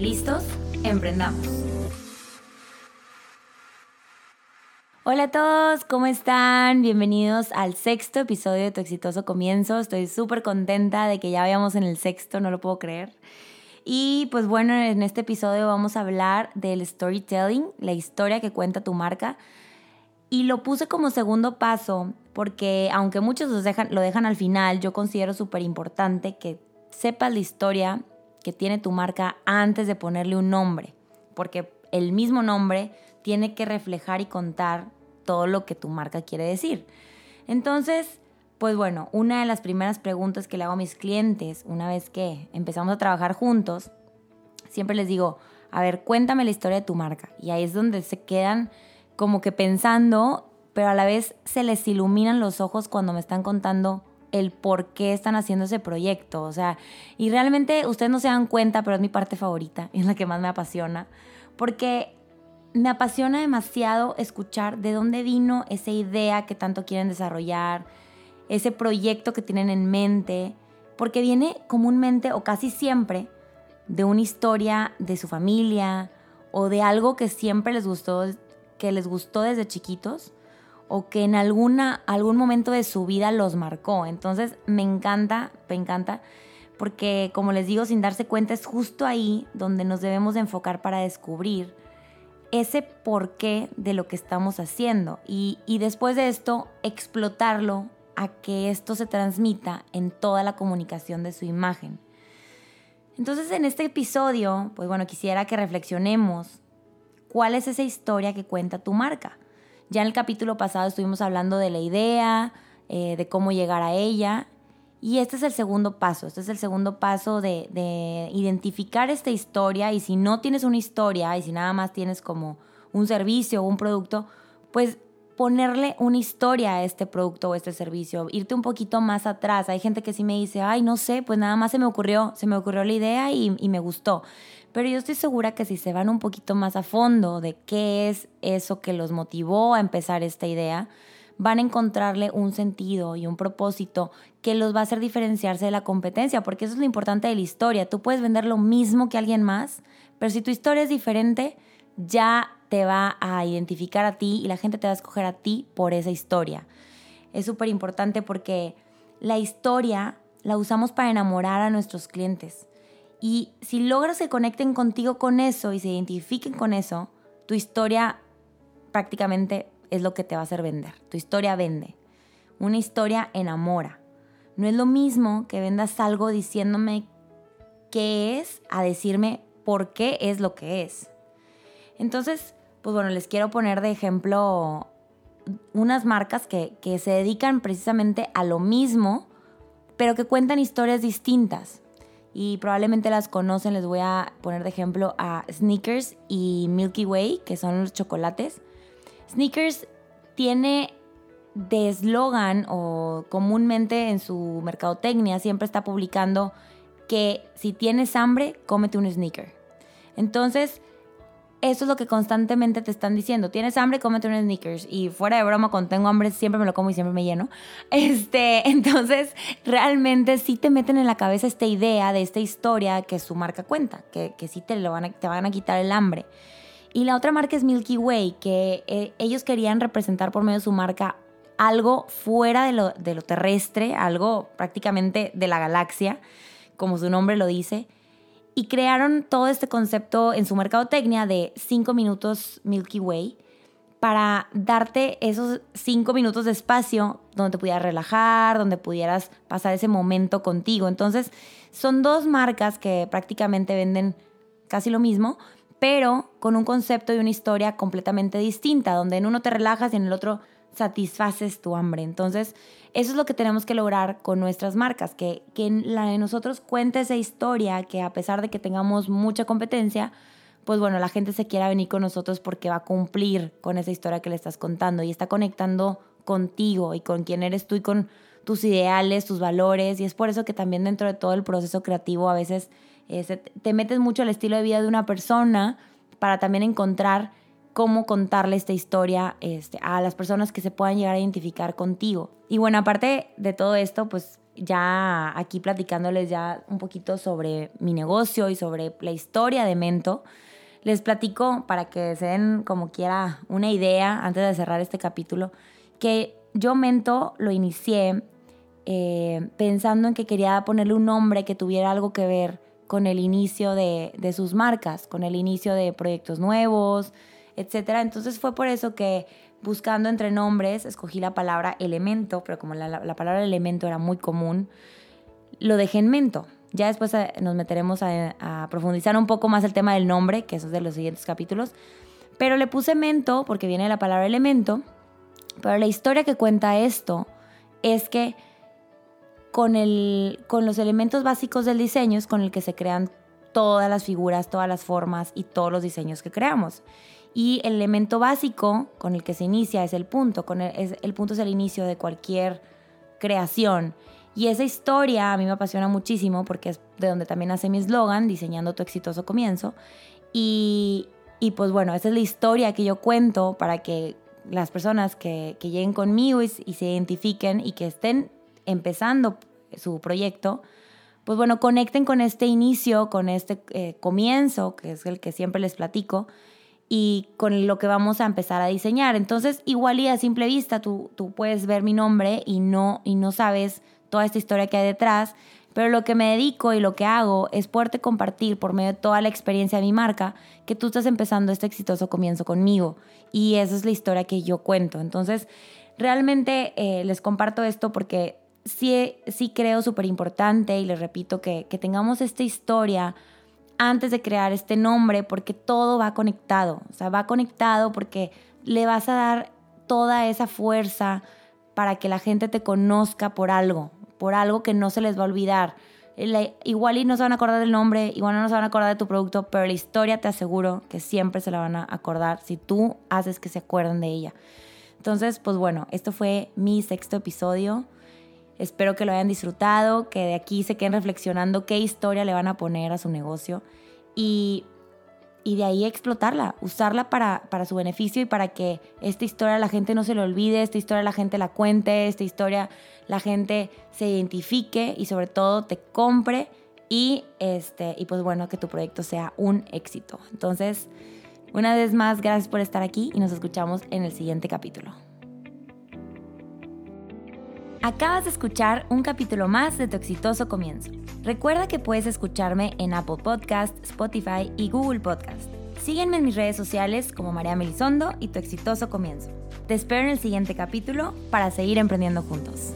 ¿Listos? Emprendamos. Hola a todos, ¿cómo están? Bienvenidos al sexto episodio de Tu exitoso comienzo. Estoy súper contenta de que ya vayamos en el sexto, no lo puedo creer. Y pues bueno, en este episodio vamos a hablar del storytelling, la historia que cuenta tu marca. Y lo puse como segundo paso porque aunque muchos lo dejan, lo dejan al final, yo considero súper importante que sepas la historia que tiene tu marca antes de ponerle un nombre, porque el mismo nombre tiene que reflejar y contar todo lo que tu marca quiere decir. Entonces, pues bueno, una de las primeras preguntas que le hago a mis clientes una vez que empezamos a trabajar juntos, siempre les digo, a ver, cuéntame la historia de tu marca. Y ahí es donde se quedan como que pensando, pero a la vez se les iluminan los ojos cuando me están contando el por qué están haciendo ese proyecto. O sea, y realmente ustedes no se dan cuenta, pero es mi parte favorita, es la que más me apasiona, porque me apasiona demasiado escuchar de dónde vino esa idea que tanto quieren desarrollar, ese proyecto que tienen en mente, porque viene comúnmente o casi siempre de una historia de su familia o de algo que siempre les gustó, que les gustó desde chiquitos o que en alguna, algún momento de su vida los marcó. Entonces me encanta, me encanta, porque como les digo, sin darse cuenta es justo ahí donde nos debemos de enfocar para descubrir ese porqué de lo que estamos haciendo y, y después de esto explotarlo a que esto se transmita en toda la comunicación de su imagen. Entonces en este episodio, pues bueno, quisiera que reflexionemos cuál es esa historia que cuenta tu marca. Ya en el capítulo pasado estuvimos hablando de la idea, eh, de cómo llegar a ella. Y este es el segundo paso, este es el segundo paso de, de, identificar esta historia y si no tienes una historia y si nada más tienes como un servicio o un producto, pues ponerle una historia a este producto o este servicio, irte un poquito más atrás. Hay gente que sí me dice, ay, no sé, pues nada más se me ocurrió, se me ocurrió la idea y, y me gustó. Pero yo estoy segura que si se van un poquito más a fondo de qué es eso que los motivó a empezar esta idea, van a encontrarle un sentido y un propósito que los va a hacer diferenciarse de la competencia, porque eso es lo importante de la historia. Tú puedes vender lo mismo que alguien más, pero si tu historia es diferente, ya te va a identificar a ti y la gente te va a escoger a ti por esa historia. Es súper importante porque la historia la usamos para enamorar a nuestros clientes. Y si logras que conecten contigo con eso y se identifiquen con eso, tu historia prácticamente es lo que te va a hacer vender. Tu historia vende. Una historia enamora. No es lo mismo que vendas algo diciéndome qué es a decirme por qué es lo que es. Entonces, pues bueno, les quiero poner de ejemplo unas marcas que, que se dedican precisamente a lo mismo, pero que cuentan historias distintas y probablemente las conocen. Les voy a poner de ejemplo a Sneakers y Milky Way, que son los chocolates. Sneakers tiene de eslogan o comúnmente en su mercadotecnia siempre está publicando que si tienes hambre, cómete un sneaker. Entonces, eso es lo que constantemente te están diciendo. Tienes hambre, cómete unos sneakers. Y fuera de broma, cuando tengo hambre, siempre me lo como y siempre me lleno. Este, entonces, realmente sí te meten en la cabeza esta idea de esta historia que su marca cuenta, que, que sí te, lo van a, te van a quitar el hambre. Y la otra marca es Milky Way, que eh, ellos querían representar por medio de su marca algo fuera de lo, de lo terrestre, algo prácticamente de la galaxia, como su nombre lo dice y crearon todo este concepto en su mercadotecnia de 5 minutos Milky Way para darte esos 5 minutos de espacio donde te pudieras relajar, donde pudieras pasar ese momento contigo. Entonces, son dos marcas que prácticamente venden casi lo mismo, pero con un concepto y una historia completamente distinta, donde en uno te relajas y en el otro satisfaces tu hambre. Entonces, eso es lo que tenemos que lograr con nuestras marcas, que, que la de nosotros cuente esa historia, que a pesar de que tengamos mucha competencia, pues bueno, la gente se quiera venir con nosotros porque va a cumplir con esa historia que le estás contando y está conectando contigo y con quién eres tú y con tus ideales, tus valores. Y es por eso que también dentro de todo el proceso creativo a veces eh, te metes mucho al estilo de vida de una persona para también encontrar cómo contarle esta historia este, a las personas que se puedan llegar a identificar contigo. Y bueno, aparte de todo esto, pues ya aquí platicándoles ya un poquito sobre mi negocio y sobre la historia de Mento, les platico para que se den como quiera una idea antes de cerrar este capítulo, que yo Mento lo inicié eh, pensando en que quería ponerle un nombre que tuviera algo que ver con el inicio de, de sus marcas, con el inicio de proyectos nuevos, etcétera. Entonces fue por eso que buscando entre nombres escogí la palabra elemento, pero como la, la palabra elemento era muy común, lo dejé en mento. Ya después eh, nos meteremos a, a, profundizar un poco más el tema del nombre, que eso es de los siguientes capítulos. Pero le puse mento porque viene la palabra elemento. Pero la historia que cuenta esto es que con, el, con los elementos básicos del diseño es con el que se crean todas las figuras, todas las formas y todos los diseños que creamos. Y el elemento básico con el que se inicia es el punto. Con el, el punto es el inicio de cualquier creación. Y esa historia a mí me apasiona muchísimo porque es de donde también nace mi eslogan, diseñando tu exitoso comienzo. Y, y, pues bueno, esa es la historia que yo cuento para que las personas que, que lleguen conmigo y, y, se identifiquen y que estén empezando su proyecto, pues bueno, conecten con este inicio, con este eh, comienzo, que es el que siempre les platico, y con lo que vamos a empezar a diseñar. Entonces, igual y a simple vista, tú, tú puedes ver mi nombre y no, y no sabes toda esta historia que hay detrás, pero lo que me dedico y lo que hago es poderte compartir por medio de toda la experiencia de mi marca que tú estás empezando este exitoso comienzo conmigo. Y esa es la historia que yo cuento. Entonces, realmente eh, les comparto esto porque sí, sí creo súper importante y les repito que, que tengamos esta historia antes de crear este nombre porque todo va conectado, o sea, va conectado porque le vas a dar toda esa fuerza para que la gente te conozca por algo, por algo que no se les va a olvidar. igual y no se van a acordar del nombre, igual no se van a acordar de tu producto, pero la historia te aseguro que siempre se la van a acordar si tú haces que se acuerden de ella. Entonces, pues bueno, esto fue mi sexto episodio. Espero que lo hayan disfrutado, que de aquí se queden reflexionando qué historia le van a poner a su negocio y, y de ahí explotarla, usarla para, para su beneficio y para que esta historia la gente no se le olvide, esta historia la gente la cuente, esta historia la gente se identifique y sobre todo te compre y, este, y pues bueno, que tu proyecto sea un éxito. Entonces, una vez más, gracias por estar aquí y nos escuchamos en el siguiente capítulo. Acabas de escuchar un capítulo más de tu exitoso comienzo. Recuerda que puedes escucharme en Apple Podcast, Spotify y Google Podcast. Sígueme en mis redes sociales como María Melisondo y tu exitoso comienzo. Te espero en el siguiente capítulo para seguir emprendiendo juntos.